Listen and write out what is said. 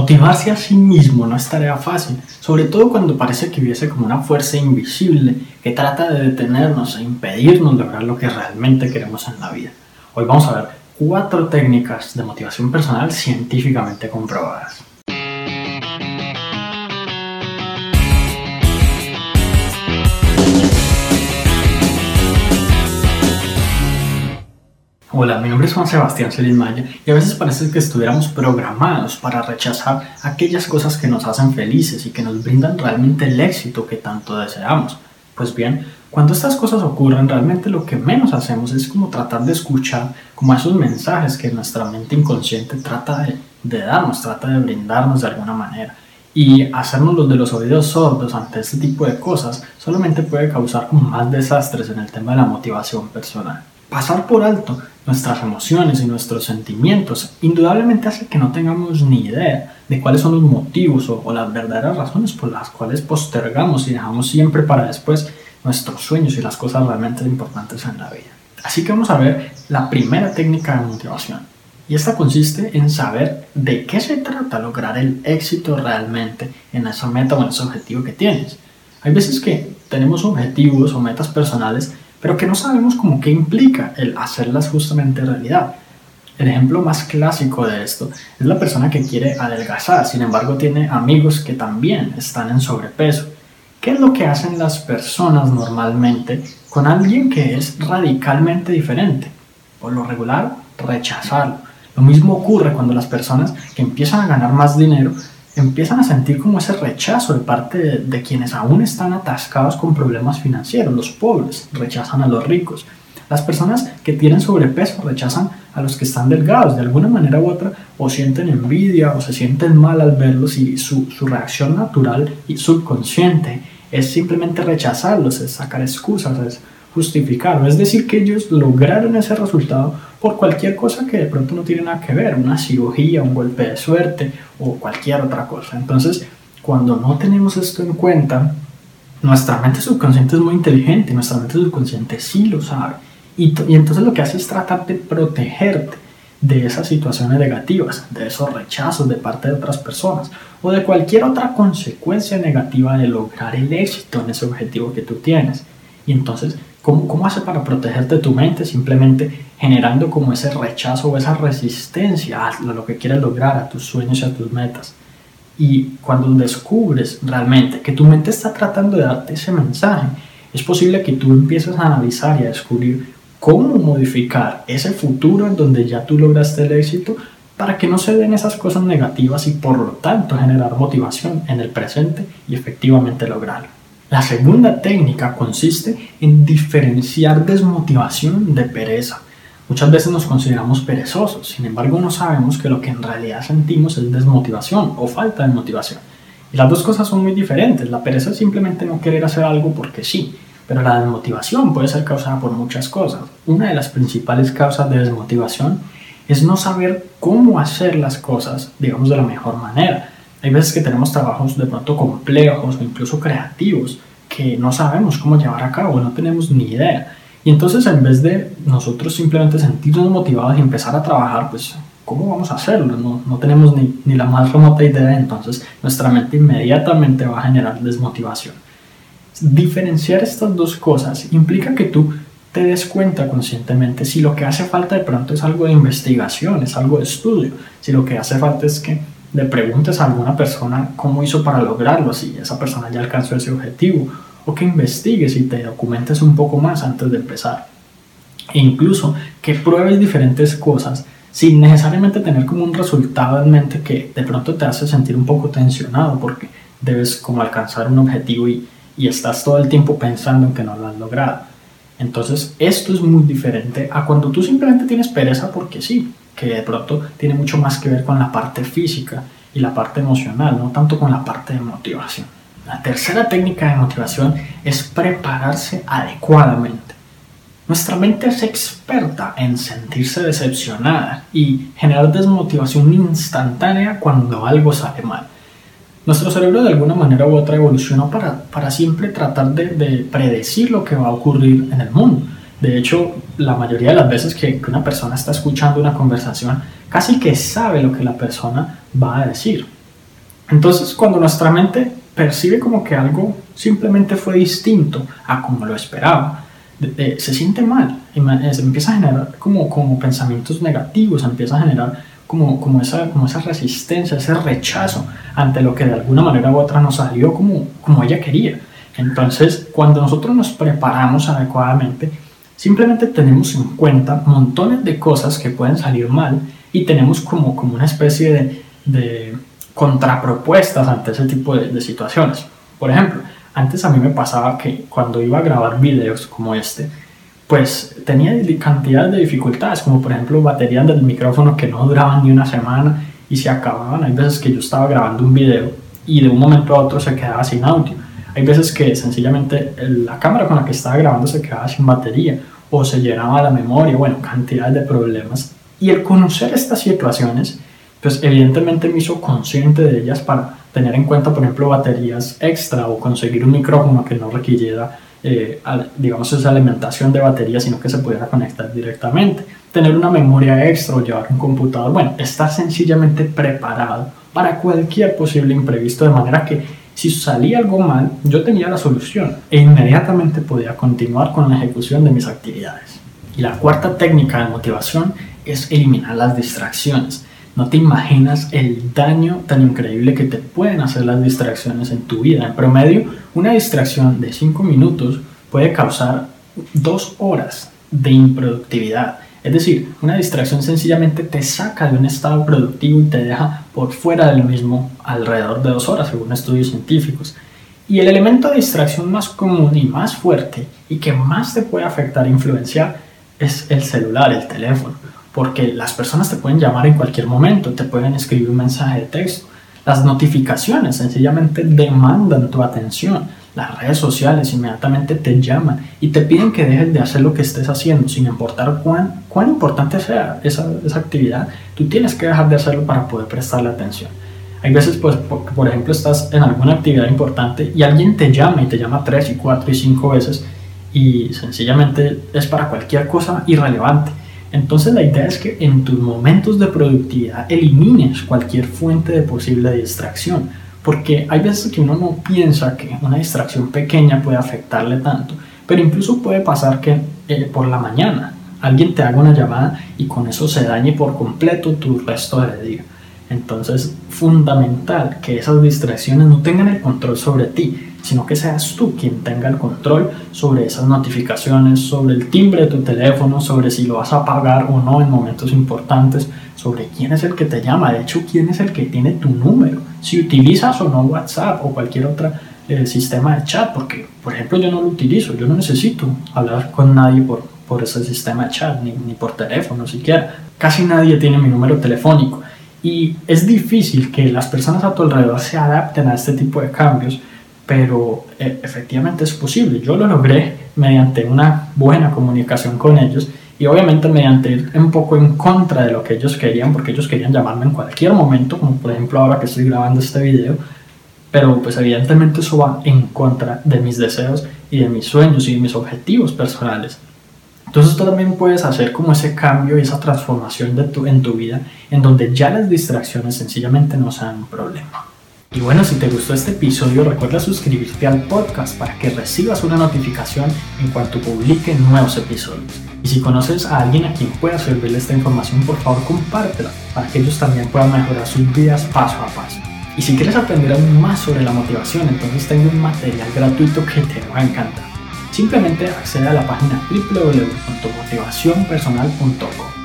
Motivarse a sí mismo no es tarea fácil, sobre todo cuando parece que hubiese como una fuerza invisible que trata de detenernos e impedirnos lograr lo que realmente queremos en la vida. Hoy vamos a ver cuatro técnicas de motivación personal científicamente comprobadas. Hola, mi nombre es Juan Sebastián Celis Maya y a veces parece que estuviéramos programados para rechazar aquellas cosas que nos hacen felices y que nos brindan realmente el éxito que tanto deseamos. Pues bien, cuando estas cosas ocurren, realmente lo que menos hacemos es como tratar de escuchar como esos mensajes que nuestra mente inconsciente trata de, darnos, trata de brindarnos de alguna manera. Y hacernos los de los oídos sordos ante este tipo de cosas solamente puede causar más desastres en el tema de la motivación personal. Pasar por alto nuestras emociones y nuestros sentimientos indudablemente hace que no tengamos ni idea de cuáles son los motivos o, las verdaderas razones por las cuales postergamos y dejamos siempre para después nuestros sueños y las cosas realmente importantes en la vida. Así que vamos a ver la primera técnica de motivación. Y esta consiste en saber de qué se trata lograr el éxito realmente en esa meta o en ese objetivo que tienes. Hay veces que tenemos objetivos o metas personales pero que no sabemos cómo qué implica el hacerlas justamente realidad. El ejemplo más clásico de esto es la persona que quiere adelgazar, sin embargo tiene amigos que también están en sobrepeso. ¿Qué es lo que hacen las personas normalmente con alguien que es radicalmente diferente? Por lo regular, rechazarlo. Lo mismo ocurre cuando las personas que empiezan a ganar más dinero empiezan a sentir como ese rechazo de parte de, quienes aún están atascados con problemas financieros. Los pobres rechazan a los ricos. Las personas que tienen sobrepeso rechazan a los que están delgados de alguna manera u otra o sienten envidia o se sienten mal al verlos y su, su reacción natural y subconsciente es simplemente rechazarlos, es sacar excusas, es justificar. Es decir, que ellos lograron ese resultado por cualquier cosa que de pronto no tiene nada que ver, una cirugía, un golpe de suerte o cualquier otra cosa. Entonces, cuando no tenemos esto en cuenta, nuestra mente subconsciente es muy inteligente, nuestra mente subconsciente sí lo sabe. Y, y entonces lo que hace es tratar de protegerte de esas situaciones negativas, de esos rechazos de parte de otras personas o de cualquier otra consecuencia negativa de lograr el éxito en ese objetivo que tú tienes. Y entonces ¿Cómo, ¿Cómo hace para protegerte tu mente? Simplemente generando como ese rechazo o esa resistencia a lo que quieres lograr, a tus sueños y a tus metas. Y cuando descubres realmente que tu mente está tratando de darte ese mensaje, es posible que tú empieces a analizar y a descubrir cómo modificar ese futuro en donde ya tú lograste el éxito para que no se den esas cosas negativas y por lo tanto generar motivación en el presente y efectivamente lograrlo. La segunda técnica consiste en diferenciar desmotivación de pereza. Muchas veces nos consideramos perezosos, sin embargo no sabemos que lo que en realidad sentimos es desmotivación o falta de motivación. Y las dos cosas son muy diferentes. La pereza es simplemente no querer hacer algo porque sí, pero la desmotivación puede ser causada por muchas cosas. Una de las principales causas de desmotivación es no saber cómo hacer las cosas, digamos, de la mejor manera. Hay veces que tenemos trabajos de pronto complejos o incluso creativos que no sabemos cómo llevar a cabo, no tenemos ni idea. Y entonces en vez de nosotros simplemente sentirnos motivados y empezar a trabajar, pues ¿cómo vamos a hacerlo? No, no tenemos ni, ni, la más remota idea, entonces nuestra mente inmediatamente va a generar desmotivación. Diferenciar estas dos cosas implica que tú te des cuenta conscientemente si lo que hace falta de pronto es algo de investigación, es algo de estudio, si lo que hace falta es que le preguntes a alguna persona cómo hizo para lograrlo, si esa persona ya alcanzó ese objetivo, o que investigues y te documentes un poco más antes de empezar. E incluso que pruebes diferentes cosas sin necesariamente tener como un resultado en mente que de pronto te hace sentir un poco tensionado porque debes como alcanzar un objetivo y, y estás todo el tiempo pensando en que no lo has logrado. Entonces esto es muy diferente a cuando tú simplemente tienes pereza porque sí, que de pronto tiene mucho más que ver con la parte física y la parte emocional, no tanto con la parte de motivación. La tercera técnica de motivación es prepararse adecuadamente. Nuestra mente es experta en sentirse decepcionada y generar desmotivación instantánea cuando algo sale mal. Nuestro cerebro de alguna manera u otra evolucionó para, para siempre tratar de, de predecir lo que va a ocurrir en el mundo de hecho, la mayoría de las veces que, una persona está escuchando una conversación, casi que sabe lo que la persona va a decir. Entonces, cuando nuestra mente percibe como que algo simplemente fue distinto a como lo esperaba, se siente mal, se empieza a generar como, como pensamientos negativos, empieza a generar como, como, esa, como esa resistencia, ese rechazo ante lo que de alguna manera u otra nos salió como, como ella quería. Entonces, cuando nosotros nos preparamos adecuadamente, simplemente tenemos en cuenta montones de cosas que pueden salir mal y tenemos como, como una especie de, de contrapropuestas ante ese tipo de, de, situaciones. Por ejemplo, antes a mí me pasaba que cuando iba a grabar videos como este, pues tenía cantidad de dificultades, como por ejemplo baterías del micrófono que no duraban ni una semana y se acababan. Hay veces que yo estaba grabando un video y de un momento a otro se quedaba sin audio. Hay veces que sencillamente la cámara con la que estaba grabando se quedaba sin batería o se llenaba la memoria, bueno, cantidad de problemas. Y el conocer estas situaciones, pues evidentemente me hizo consciente de ellas para tener en cuenta, por ejemplo, baterías extra o conseguir un micrófono que no requiriera, eh, digamos, esa alimentación de batería, sino que se pudiera conectar directamente. Tener una memoria extra o llevar un computador, bueno, estar sencillamente preparado para cualquier posible imprevisto, de manera que si salía algo mal, yo tenía la solución e inmediatamente podía continuar con la ejecución de mis actividades. Y la cuarta técnica de motivación es eliminar las distracciones. No te imaginas el daño tan increíble que te pueden hacer las distracciones en tu vida. En promedio, una distracción de 5 minutos puede causar 2 horas de improductividad. Es decir, una distracción sencillamente te saca de un estado productivo y te deja por fuera del mismo alrededor de 2 horas, según estudios científicos. Y el elemento de distracción más común y más fuerte y que más te puede afectar e influenciar es el celular, el teléfono porque las personas te pueden llamar en cualquier momento, te pueden escribir un mensaje de texto. Las notificaciones sencillamente demandan tu atención. Las redes sociales inmediatamente te llaman y te piden que dejes de hacer lo que estés haciendo, sin importar cuán, cuán importante sea esa, esa actividad. Tú tienes que dejar de hacerlo para poder prestarle atención. Hay veces, pues, por, por ejemplo, estás en alguna actividad importante y alguien te llama y te llama tres y cuatro y cinco veces y sencillamente es para cualquier cosa irrelevante entonces la idea es que en tus momentos de productividad elimines cualquier fuente de posible distracción, porque hay veces que uno no piensa que una distracción pequeña puede afectarle tanto, pero incluso puede pasar que eh, por la mañana alguien te haga una llamada y con eso se dañe por completo tu resto de día. Entonces, fundamental que esas distracciones no tengan el control sobre ti, sino que seas tú quien tenga el control sobre esas notificaciones, sobre el timbre de tu teléfono, sobre si lo vas a pagar o no en momentos importantes, sobre quién es el que te llama, de hecho, quién es el que tiene tu número, si utilizas o no WhatsApp o cualquier otro eh, sistema de chat, porque, por ejemplo, yo no lo utilizo, yo no necesito hablar con nadie por, por ese sistema de chat, ni, ni por teléfono siquiera. Casi nadie tiene mi número telefónico. Y es difícil que las personas a tu alrededor se adapten a este tipo de cambios pero eh, efectivamente es posible. Yo lo logré mediante una buena comunicación con ellos y obviamente mediante ir un poco en contra de lo que ellos querían, porque ellos querían llamarme en cualquier momento, como por ejemplo ahora que estoy grabando este video, pero pues evidentemente eso va en contra de mis deseos y de mis sueños y de mis objetivos personales. Entonces tú también puedes hacer como ese cambio y esa transformación de tu, en tu vida en donde ya las distracciones sencillamente no sean un problema. Y bueno, si te gustó este episodio, recuerda suscribirte al podcast para que recibas una notificación en cuanto publique nuevos episodios. Y si conoces a alguien a quien pueda servirle esta información, por favor compártela para que ellos también puedan mejorar sus vidas paso a paso. Y si quieres aprender aún más sobre la motivación, entonces tengo un material gratuito que te va a encantar. Simplemente accede a la página www.motivacionpersonal.com